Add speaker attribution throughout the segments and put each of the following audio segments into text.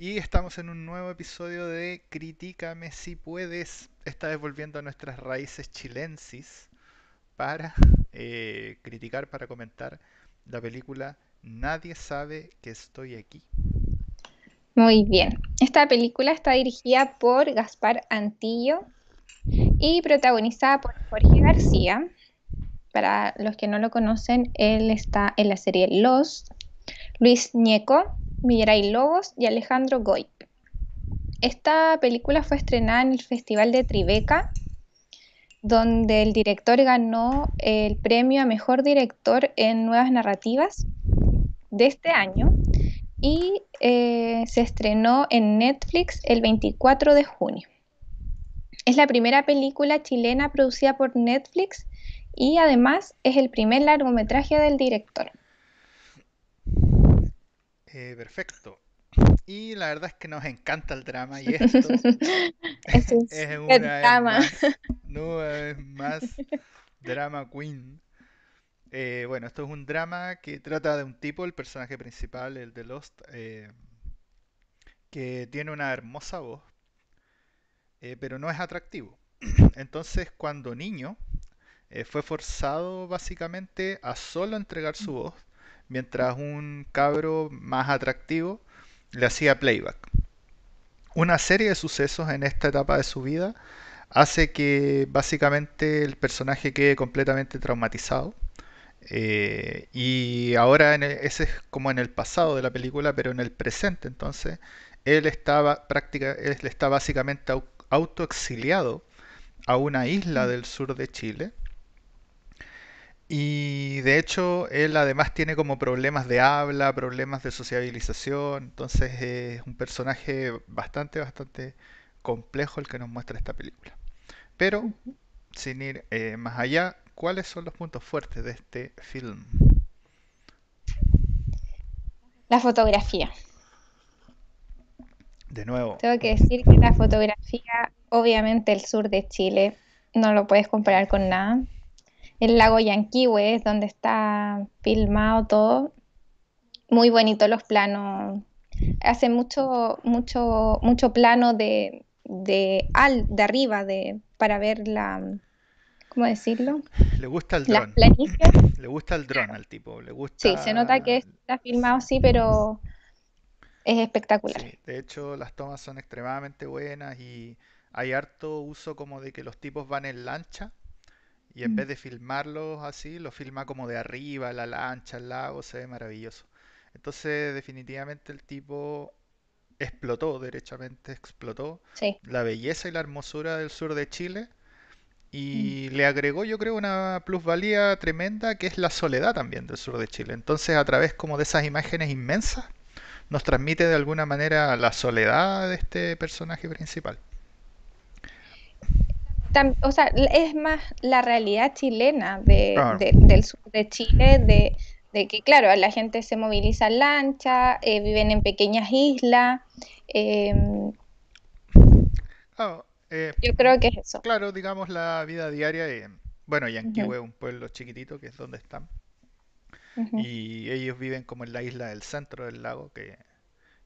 Speaker 1: Y estamos en un nuevo episodio de Critícame si puedes. Esta vez volviendo a nuestras raíces chilensis para eh, criticar, para comentar la película Nadie sabe que estoy aquí.
Speaker 2: Muy bien. Esta película está dirigida por Gaspar Antillo y protagonizada por Jorge García. Para los que no lo conocen, él está en la serie Lost. Luis Ñeco, Mirai Lobos y Alejandro Goy. Esta película fue estrenada en el Festival de Tribeca, donde el director ganó el premio a Mejor Director en Nuevas Narrativas de este año y eh, se estrenó en Netflix el 24 de junio. Es la primera película chilena producida por Netflix y además es el primer largometraje del director.
Speaker 1: Eh, perfecto. Y la verdad es que nos encanta el drama y esto
Speaker 2: es, una drama.
Speaker 1: no es más drama queen. Eh, bueno, esto es un drama que trata de un tipo, el personaje principal, el de Lost, eh, que tiene una hermosa voz, pero no es atractivo. Entonces, cuando niño, fue forzado básicamente a solo entregar su voz mientras un cabro más atractivo le hacía playback. Una serie de sucesos en esta etapa de su vida hace que básicamente el personaje quede completamente traumatizado. Eh, y ahora ese es como en el pasado de la película, pero en el presente. Entonces, él estaba práctica, él está básicamente autoexiliado a una isla del sur de Chile y de hecho, él además tiene como problemas de habla, problemas de sociabilización, entonces es un personaje bastante, bastante complejo el que nos muestra esta película. Pero, sin ir eh, más allá, ¿cuáles son los puntos fuertes de este film?
Speaker 2: La fotografía.
Speaker 1: De nuevo.
Speaker 2: Tengo que decir que la fotografía, obviamente el sur de Chile, no lo puedes comparar con nada el lago Yanquihue, es donde está filmado todo. Muy bonito los planos. Hace mucho, mucho, mucho plano de, de, al, de arriba de, para ver la, ¿cómo decirlo?
Speaker 1: Le gusta el
Speaker 2: dron.
Speaker 1: Le gusta el dron al tipo, le gusta...
Speaker 2: Sí, se nota que está filmado sí, pero es espectacular.
Speaker 1: de hecho, las tomas son extremadamente buenas y hay harto uso como de que los tipos van en lancha y en vez de filmarlos así, lo filma como de arriba, la lancha, el lago, se ve maravilloso. Entonces, definitivamente el tipo explotó, derechamente explotó la belleza y la hermosura del sur de Chile y le agregó yo creo una plusvalía tremenda que es la soledad también del sur de Chile. Entonces a través como de esas imágenes inmensas nos transmite de alguna manera la soledad de este personaje principal
Speaker 2: o sea, es más la realidad chilena del sur de Chile, de, que, claro, la gente se moviliza en lancha, eh, viven en pequeñas islas. Em, eh, yo creo que es eso.
Speaker 1: Claro, digamos la vida diaria. De, bueno, Yanquihue es un pueblo chiquitito que es donde están. Y ellos viven como en la isla del centro del lago, que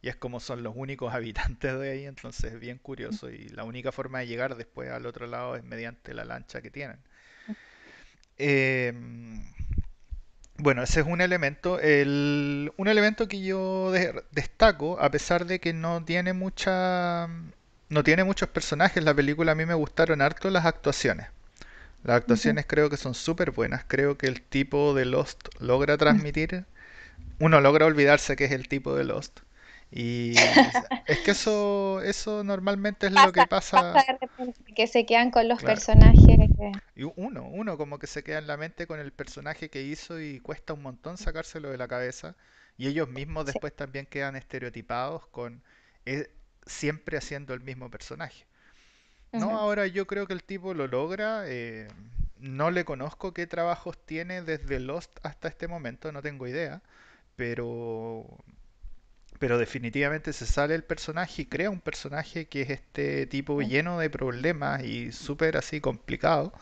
Speaker 1: y es como son los únicos habitantes de ahí, entonces es bien curioso y la única forma de llegar después al otro lado es mediante la lancha que tienen. Em, bueno, ese es un elemento. un elemento que yo destaco, a pesar de que no tiene mucha, no tiene muchos personajes, la película a mí me gustaron harto las actuaciones. Las actuaciones creo que son súper buenas. Creo que el tipo de Lost logra transmitir. Uno logra olvidarse que es el tipo de Lost. Y es que eso, eso normalmente es lo que pasa.
Speaker 2: que se quedan con los personajes.
Speaker 1: Y uno, uno como que se queda en la mente con el personaje que hizo y cuesta un montón sacárselo de la cabeza. Y ellos mismos después también quedan estereotipados con eh, siempre haciendo el mismo personaje. No, ahora yo creo que el tipo lo logra. Eh, no le conozco qué trabajos tiene desde Lost hasta este momento, no tengo idea. Pero pero definitivamente se sale el personaje y crea un personaje que es este tipo lleno de problemas y súper así complicado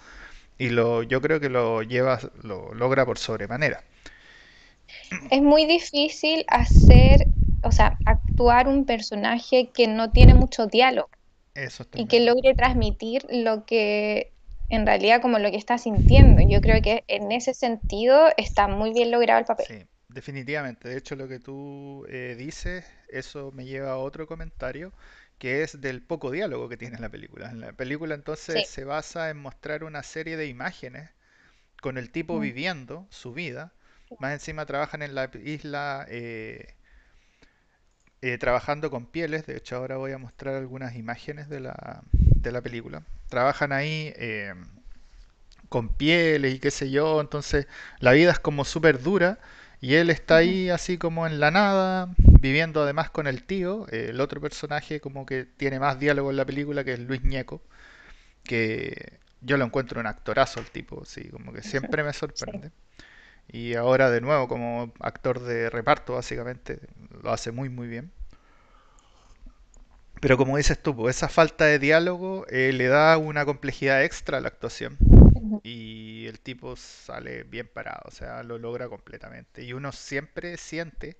Speaker 1: y lo yo creo que lo lleva lo logra por sobremanera
Speaker 2: es muy difícil hacer o sea actuar un personaje que no tiene mucho diálogo
Speaker 1: Eso
Speaker 2: y que logre transmitir lo que en realidad como lo que está sintiendo. Yo creo que en ese sentido está muy bien logrado el papel.
Speaker 1: Sí, definitivamente. De hecho, lo que tú eh, dices, eso me lleva a otro comentario, que es del poco diálogo que tiene la película. En la película entonces
Speaker 2: Sí.
Speaker 1: se basa en mostrar una serie de imágenes con el tipo
Speaker 2: Mm,
Speaker 1: viviendo su vida. Más encima trabajan en la isla eh, eh, trabajando con pieles. De hecho, ahora voy a mostrar algunas imágenes de la, de la película. Trabajan ahí eh, con pieles y qué sé yo. Entonces la vida es como súper dura. Y él está ahí así como en la nada, viviendo además con el tío, eh, el otro personaje como que tiene más diálogo en la película, que es Luis Ñeco, que yo lo encuentro un actorazo el tipo, sí, como que siempre me
Speaker 2: Sí.
Speaker 1: sorprende. Y ahora de nuevo como actor de reparto, básicamente, lo hace muy muy bien. Pero como dices tú, esa falta de diálogo eh, le da una complejidad extra a la actuación. Y el tipo sale bien parado, o sea, lo logra completamente. Y uno siempre siente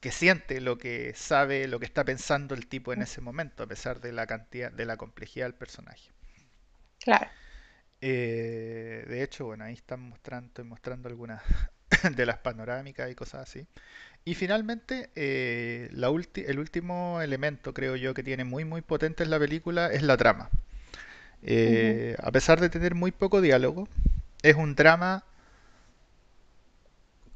Speaker 1: que siente lo que sabe, lo que está pensando el tipo en ese momento, a pesar de la cantidad, de la complejidad del personaje.
Speaker 2: Claro.
Speaker 1: Eh, de hecho, bueno, ahí están mostrando, estoy mostrando algunas de las panorámicas y cosas así. Y finalmente, eh, la ulti- el último elemento, creo yo, que tiene muy muy potente en la película es la trama. Eh, a pesar de tener muy poco diálogo, es un drama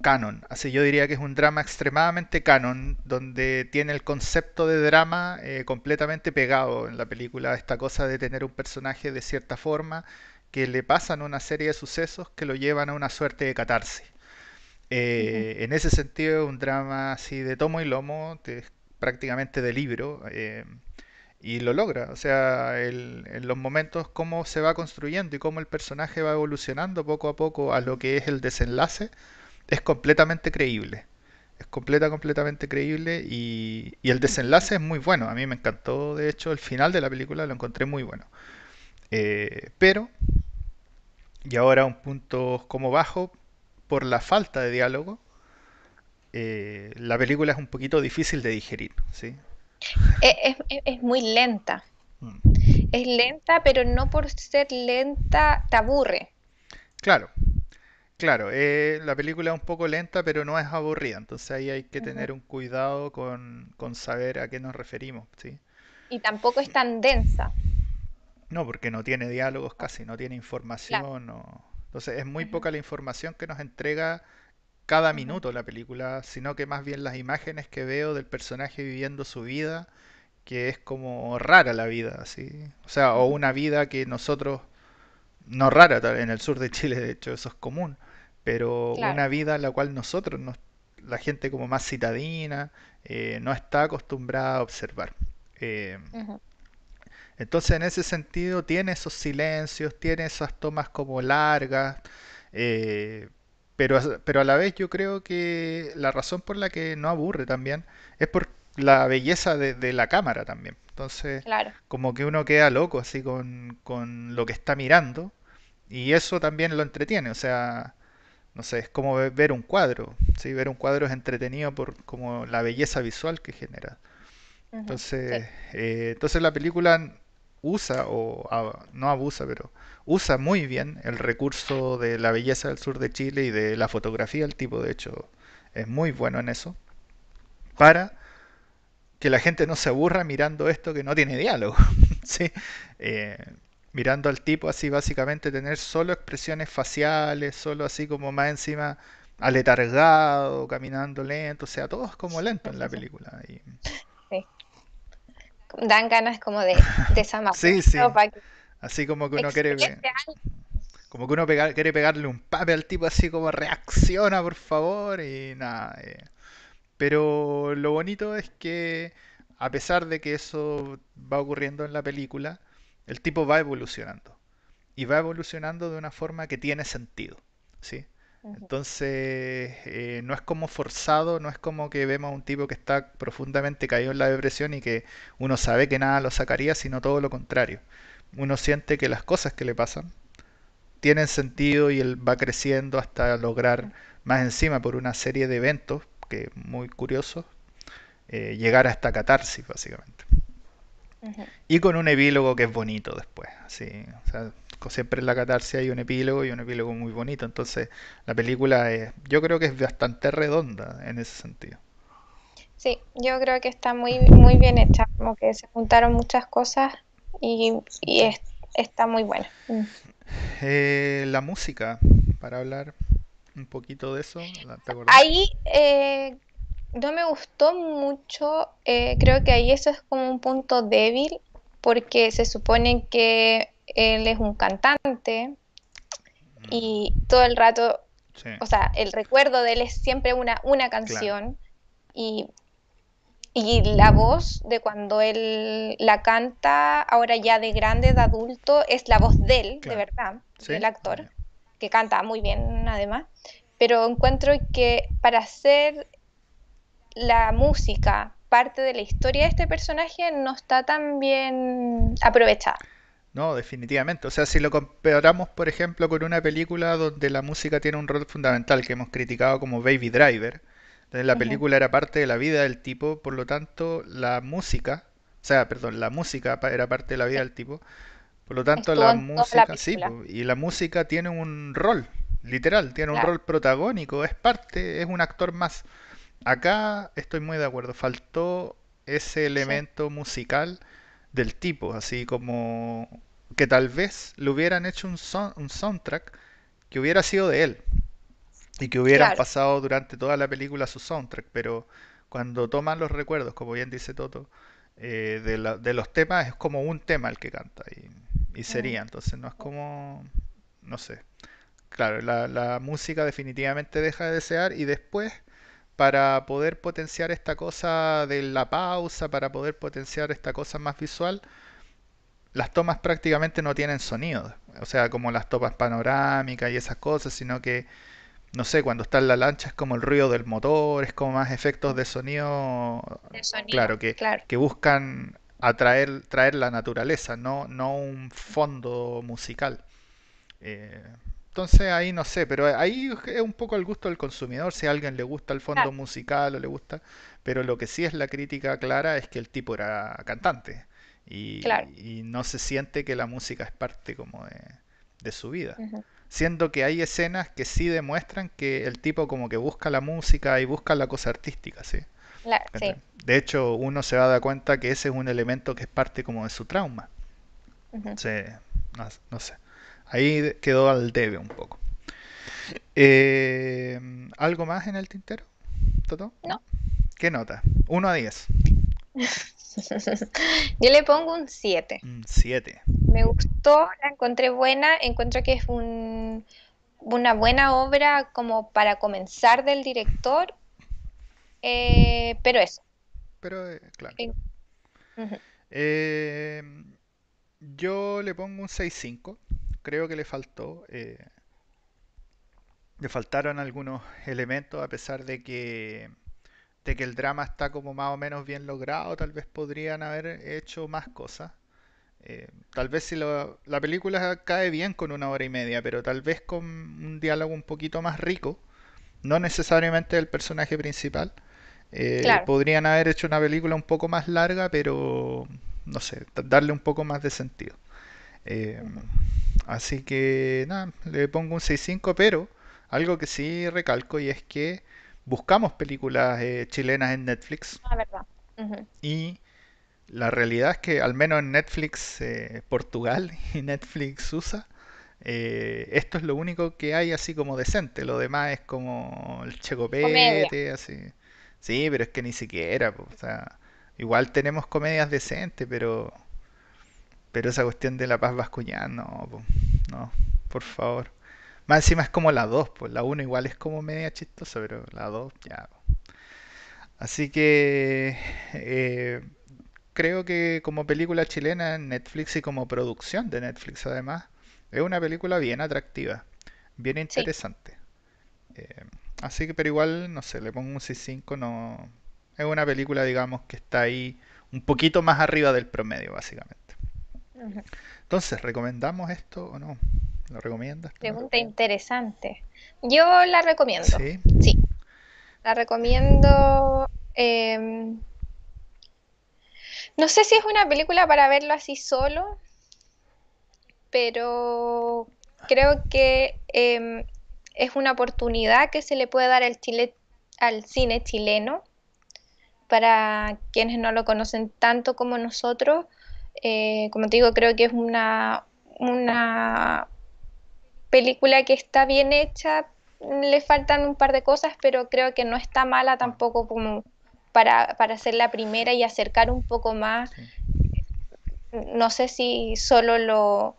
Speaker 1: canon. Así yo diría que es un drama extremadamente canon, donde tiene el concepto de drama eh, completamente pegado en la película. Esta cosa de tener un personaje de cierta forma que le pasan una serie de sucesos que lo llevan a una suerte de catarsis. Eh, en ese sentido, es un drama así de tomo y lomo, de- prácticamente de libro, eh, y lo logra. O sea, en los momentos cómo se va construyendo y cómo el personaje va evolucionando poco a poco a lo que es el desenlace, es completamente creíble. Es completa, completamente creíble y, y el desenlace es muy bueno. A mí me encantó, de hecho, el final de la película lo encontré muy bueno. Eh, pero, y ahora un punto como bajo, por la falta de diálogo, eh, la película es un poquito difícil de digerir, ¿sí?
Speaker 2: Es, es- es muy lenta.
Speaker 1: Mm.
Speaker 2: Es lenta, pero no por ser lenta te aburre.
Speaker 1: Claro, claro, eh, la película es un poco lenta, pero no es aburrida, entonces ahí hay que tener un cuidado con, con saber a qué nos referimos, ¿sí?
Speaker 2: Y tampoco es tan densa.
Speaker 1: No, porque no tiene diálogos casi, no tiene
Speaker 2: Claro.
Speaker 1: información, no- entonces es muy poca la información que nos entrega cada minuto la película, sino que más bien las imágenes que veo del personaje viviendo su vida, que es como rara la vida, ¿sí? O sea, o una vida que nosotros no rara, en el sur de Chile de hecho eso es común, pero
Speaker 2: Claro.
Speaker 1: una vida a la cual nosotros, nos- la gente como más citadina, eh, no está acostumbrada a observar. Eh,
Speaker 2: Ujú,
Speaker 1: entonces en ese sentido tiene esos silencios, tiene esas tomas como largas, eh, pero, a- pero a la vez yo creo que la razón por la que no aburre también es por la belleza de, de la cámara también. Entonces
Speaker 2: Claro.
Speaker 1: como que uno queda loco así con, con lo que está mirando y eso también lo entretiene, o sea, no sé, es como ve- ver un cuadro, ¿sí? Ver un cuadro es entretenido por como la belleza visual que genera.
Speaker 2: Sí.
Speaker 1: Entonces, eh, entonces la película usa, o a- no abusa, pero usa muy bien el recurso de la belleza del sur de Chile y de la fotografía. El tipo, de hecho, es muy bueno en eso, para que la gente no se aburra mirando esto que no tiene diálogo. ¿sí? Eh, mirando al tipo así básicamente tener solo expresiones faciales, solo así como más encima aletargado, caminando lento, o sea, todo es como lento en la película. Y.
Speaker 2: Dan ganas como de
Speaker 1: sí, sí,
Speaker 2: desamarrarlo para que
Speaker 1: así como que uno quiere, como que uno pega- quiere pegarle un pape al tipo así como reacciona por favor y nada. eh. Pero lo bonito es que a pesar de que eso va ocurriendo en la película, el tipo va evolucionando. y va evolucionando de una forma que tiene sentido, ¿sí? Entonces, eh, no es como forzado, no es como que vemos a un tipo que está profundamente caído en la depresión y que uno sabe que nada lo sacaría, sino todo lo contrario. Uno siente que las cosas que le pasan tienen sentido y él va creciendo hasta lograr más encima por una serie de eventos que muy curiosos eh, llegar a esta catarsis, básicamente. Y con un epílogo que es bonito después. Así, o sea, siempre en la catarsis hay un epílogo y un epílogo muy bonito. Entonces, la película es, yo creo que es bastante redonda en ese sentido.
Speaker 2: Sí, yo creo que está muy, muy bien hecha, como que se juntaron muchas cosas y, y es- está muy buena. Mm.
Speaker 1: Eh, la música, para hablar un poquito de eso, ¿la- ¿te acordás?
Speaker 2: Ahí eh, no me gustó mucho, eh, creo que ahí eso es como un punto débil, porque se supone que él es un cantante
Speaker 1: Mm,
Speaker 2: y todo el rato,
Speaker 1: sí,
Speaker 2: o sea, el recuerdo de él es siempre una, una
Speaker 1: claro,
Speaker 2: canción y, y la voz de cuando él la canta, ahora ya de grande, de adulto, es la voz de él, de verdad,
Speaker 1: ¿Sí?
Speaker 2: del
Speaker 1: Ah,
Speaker 2: actor,
Speaker 1: ya.
Speaker 2: que canta muy bien además, pero encuentro que para hacer la música parte de la historia de este personaje no está tan bien aprovechada.
Speaker 1: No, definitivamente. O sea, si lo comparamos, por ejemplo, con una película donde la música tiene un rol fundamental que hemos criticado como Baby Driver, entonces la película era parte de la vida del tipo, por lo tanto, la música, o sea, perdón, la música era parte de la vida del tipo, por lo tanto,
Speaker 2: estuvo
Speaker 1: la música, sí, y la música tiene un rol, literal, tiene un rol protagónico, es parte, es un actor más. Acá estoy muy de acuerdo, faltó ese
Speaker 2: Sí,
Speaker 1: elemento musical del tipo, así como que tal vez le hubieran hecho un, son- un soundtrack que hubiera sido de él y que hubieran
Speaker 2: claro.
Speaker 1: pasado durante toda la película su soundtrack, pero cuando toman los recuerdos, como bien dice Toto, eh, de, la- de los temas es como un tema el que canta y, y
Speaker 2: Mm,
Speaker 1: sería, entonces no es como, no sé, claro, la, la música definitivamente deja de desear y después para poder potenciar esta cosa de la pausa, para poder potenciar esta cosa más visual, las tomas prácticamente no tienen sonido. O sea, como las tomas panorámicas y esas cosas, sino que, no sé, cuando está en la lancha es como el ruido del motor, es como más efectos de sonido,
Speaker 2: El sonido,
Speaker 1: claro, que,
Speaker 2: claro.
Speaker 1: que buscan atraer, traer la naturaleza, no, no un fondo musical. Eh, entonces ahí no sé, pero ahí es un poco al gusto del consumidor, si a alguien le gusta el fondo
Speaker 2: Claro,
Speaker 1: musical o le gusta, pero lo que sí es la crítica clara es que el tipo era cantante
Speaker 2: claro.
Speaker 1: y, y no se siente que la música es parte como de, de su vida.
Speaker 2: Ujú.
Speaker 1: Siendo que hay escenas que sí demuestran que el tipo como que busca la música y busca la cosa artística, ¿sí?
Speaker 2: La-
Speaker 1: ¿Cachai?
Speaker 2: sí.
Speaker 1: De hecho, uno se va a dar cuenta que ese es un elemento que es parte como de su trauma.
Speaker 2: Ujú.
Speaker 1: Sí, no, no sé. Ahí quedó al debe un poco. Eh, ¿algo más en el tintero, Toto?
Speaker 2: No.
Speaker 1: ¿Qué nota? Uno a 10.
Speaker 2: Yo le pongo un 7.
Speaker 1: Un 7.
Speaker 2: Me gustó, la encontré buena, encuentro que es un, una buena obra como para comenzar del director, eh, pero eso.
Speaker 1: Pero, eh, claro.
Speaker 2: en- ujú,
Speaker 1: Eh, yo le pongo un 6.5. Creo que le faltó. eh, le faltaron algunos elementos a pesar de que de que el drama está como más o menos bien logrado, tal vez podrían haber hecho más cosas. Eh, tal vez si lo- la película cae bien con una hora y media, pero tal vez con un diálogo un poquito más rico, no necesariamente el personaje principal, eh,
Speaker 2: Claro.
Speaker 1: podrían haber hecho una película un poco más larga, pero no sé, da- darle un poco más de sentido. Eh, así que nada, le pongo un 6.5, pero algo que sí recalco y es que buscamos películas eh, chilenas en Netflix
Speaker 2: La verdad.
Speaker 1: Y la realidad es que al menos en Netflix eh, Portugal y Netflix USA, eh, esto es lo único que hay así como decente. Lo demás es como el checopete, así. Sí, pero es que ni siquiera, o sea, igual tenemos comedias decentes, pero, pero esa cuestión de La Paz Bascuñán, no, po, no, por favor. Más encima es como la 2 pues la uno igual es como media chistosa, pero la 2 ya. po. Así que eh, creo que como película chilena en Netflix y como producción de Netflix además, es una película bien atractiva, bien
Speaker 2: Sí.
Speaker 1: interesante. Eh, así que, pero igual, no sé, le pongo un 6.5, no... Es una película, digamos, que está ahí un poquito más arriba del promedio, básicamente. Entonces, ¿recomendamos esto o no? ¿Lo recomiendas?
Speaker 2: Pregunta interesante. Yo la recomiendo.
Speaker 1: Sí,
Speaker 2: Sí, la recomiendo. em, No sé si es una película para verlo así solo, pero creo que em, es una oportunidad que se le puede dar al, Chile, al cine chileno para quienes no lo conocen tanto como nosotros. Eh, como te digo, creo que es una, una película que está bien hecha, le faltan un par de cosas, pero creo que no está mala tampoco como para, para ser la primera y acercar un poco más.
Speaker 1: Sí.
Speaker 2: No sé si solo lo,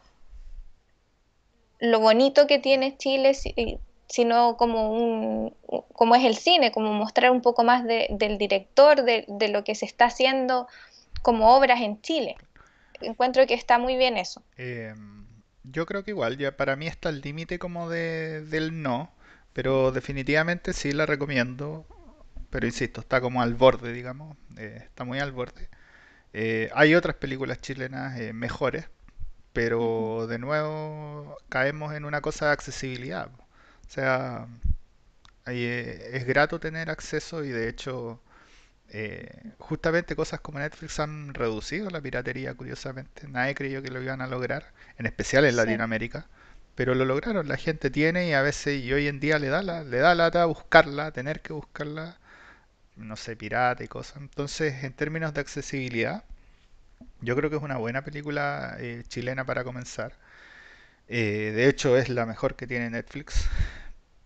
Speaker 2: lo bonito que tiene Chile, si- sino como un, como es el cine, como mostrar un poco más de- del director, de, de lo que se está haciendo como obras en Chile. Encuentro que está muy bien eso.
Speaker 1: Eh, yo creo que igual, ya para mí está el límite como de, del no, pero definitivamente sí la recomiendo, pero insisto, está como al borde, digamos, eh, está muy al borde. Eh, hay otras películas chilenas mejores, pero de nuevo caemos en una cosa de accesibilidad. O sea, ahí, es grato tener acceso y de hecho eh, justamente cosas como Netflix han reducido la piratería, curiosamente. Nadie creyó que lo iban a lograr, en especial en
Speaker 2: Sí,
Speaker 1: Latinoamérica, pero lo lograron. La gente tiene y a veces y hoy en día le da la, le da lata buscarla, tener que buscarla, no sé, pirata y cosas. Entonces, en términos de accesibilidad, yo creo que es una buena película eh, chilena para comenzar. Eh, de hecho, es la mejor que tiene Netflix,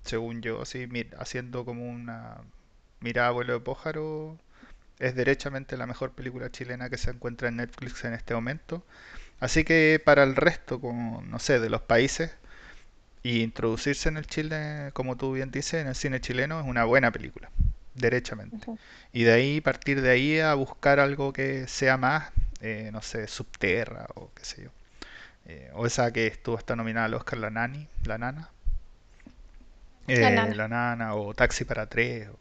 Speaker 1: según yo, así, haciendo como una mirada a vuelo de pájaro. Es derechamente la mejor película chilena que se encuentra en Netflix en este momento. Así que para el resto, como, no sé, de los países, y introducirse en el Chile, como tú bien dices, en el cine chileno, es una buena película, derechamente. Y de ahí, partir de ahí a buscar algo que sea más, eh, no sé, Subterra o qué sé yo. Eh, o esa que estuvo está nominada al Oscar, La Nani, La Nana.
Speaker 2: La
Speaker 1: Eh,
Speaker 2: nana.
Speaker 1: la Nana o Taxi para tres, o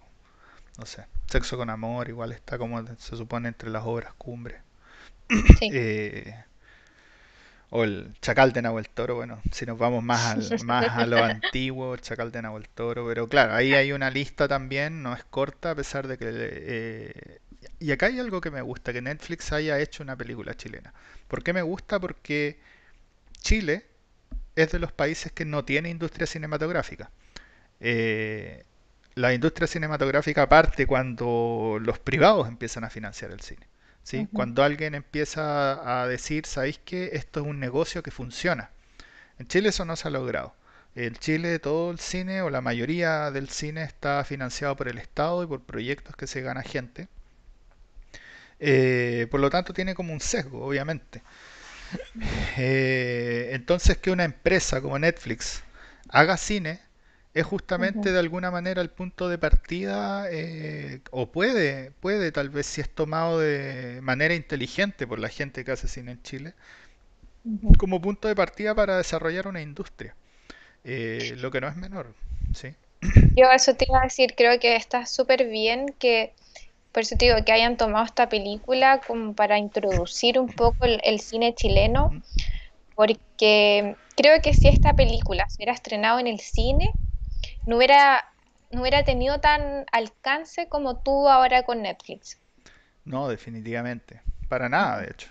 Speaker 1: no sé. Sexo con Amor, igual está como se supone entre las obras cumbres.
Speaker 2: Sí.
Speaker 1: Eh, o el Chacal de Nahuel Toro, bueno, si nos vamos más, al, más a lo antiguo, el Chacal de Nahuel Toro, pero claro, ahí hay una lista también, no es corta, a pesar de que... eh, y acá hay algo que me gusta, que Netflix haya hecho una película chilena. ¿Por qué me gusta? Porque Chile es de los países que no tiene industria cinematográfica. Eh, la industria cinematográfica parte cuando los privados empiezan a financiar el cine. ¿sí? Cuando alguien empieza a decir, ¿sabéis qué? Esto es un negocio que funciona. En Chile eso no se ha logrado. En Chile todo el cine o la mayoría del cine está financiado por el Estado y por proyectos que se gana gente. Eh, por lo tanto tiene como un sesgo, obviamente. Eh, entonces que una empresa como Netflix haga cine es justamente de alguna manera el punto de partida, eh, o puede, puede tal vez si es tomado de manera inteligente por la gente que hace cine en Chile, como punto de partida para desarrollar una industria, eh, lo que no es menor, ¿sí?
Speaker 2: Yo eso te iba a decir, creo que está súper bien que, por eso te digo, que hayan tomado esta película como para introducir un poco el, el cine chileno, porque creo que si esta película se hubiera estrenado en el cine, no hubiera, no hubiera tenido tan alcance como tuvo ahora con Netflix.
Speaker 1: No, definitivamente, para nada, de hecho.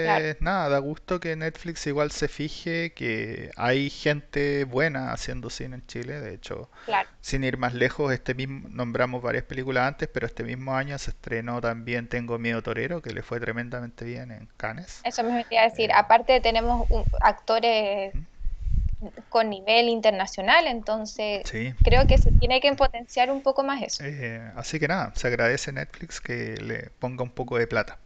Speaker 2: Claro,
Speaker 1: Entonces, nada, da gusto que Netflix igual se fije que hay gente buena haciendo cine en Chile. De hecho,
Speaker 2: claro.
Speaker 1: sin ir más lejos, este mismo, nombramos varias películas antes, pero este mismo año se estrenó también Tengo Miedo Torero, que le fue tremendamente bien en Cannes.
Speaker 2: Eso me iba a decir.
Speaker 1: Eh,
Speaker 2: Aparte tenemos un- actores
Speaker 1: ¿Mm?
Speaker 2: Con nivel internacional, entonces
Speaker 1: sí,
Speaker 2: creo que se tiene que potenciar un poco más eso.
Speaker 1: eh, así que nada, se agradece Netflix que le ponga un poco de plata.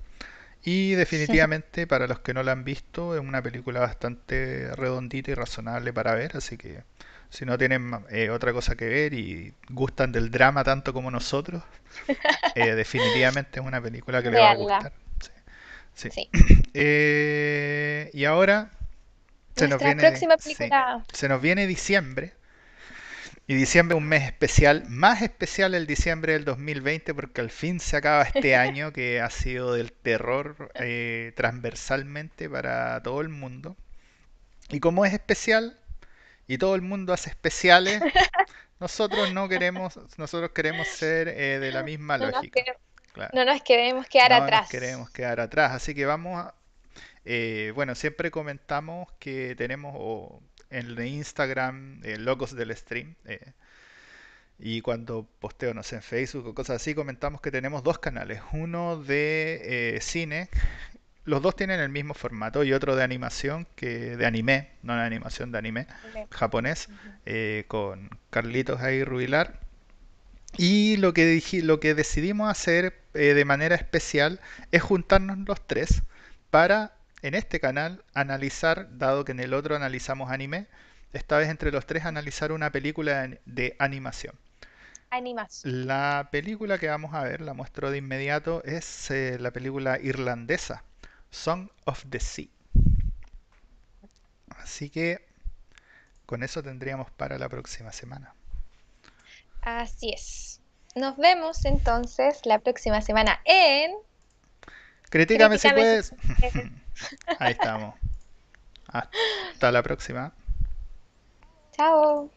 Speaker 1: Y definitivamente, para los que no la han visto, es una película bastante redondita y razonable para ver, así que si no tienen eh, otra cosa que ver y gustan del drama tanto como nosotros, eh, definitivamente es una película que le va a gustar. Sí,
Speaker 2: Sí.
Speaker 1: sí. Eh, y ahora se nos viene,
Speaker 2: próxima
Speaker 1: sí,
Speaker 2: película.
Speaker 1: se nos viene diciembre. Y diciembre es un mes especial, más especial el diciembre del 2020 porque al fin se acaba este año que ha sido del terror eh, transversalmente para todo el mundo. Y como es especial y todo el mundo hace especiales, nosotros no queremos, nosotros queremos ser eh, de la misma
Speaker 2: No nos
Speaker 1: lógica. Claro.
Speaker 2: No nos queremos quedar
Speaker 1: No nos
Speaker 2: atrás.
Speaker 1: queremos quedar atrás, así que vamos a... eh, bueno, siempre comentamos que tenemos o, en Instagram eh, logos del stream eh, y cuando posteo, no sé, en Facebook o cosas así, comentamos que tenemos dos canales, uno de eh, cine, los dos tienen el mismo formato y otro de animación, que de anime, no de animación, de anime japonés, con Carlitos ahí Rubilar. Y lo que, dije, lo que decidimos hacer de manera especial es juntarnos los tres para, en este canal, analizar, dado que en el otro analizamos anime, esta vez entre los tres analizar una película de, animación.
Speaker 2: Animación.
Speaker 1: La película que vamos a ver, la muestro de inmediato, es eh, la película irlandesa, Song of the Sea. Así que con eso tendríamos para la próxima semana.
Speaker 2: Así es. Nos vemos entonces la próxima semana en
Speaker 1: Critícame
Speaker 2: si puedes.
Speaker 1: Ahí estamos. Hasta la próxima.
Speaker 2: Chao.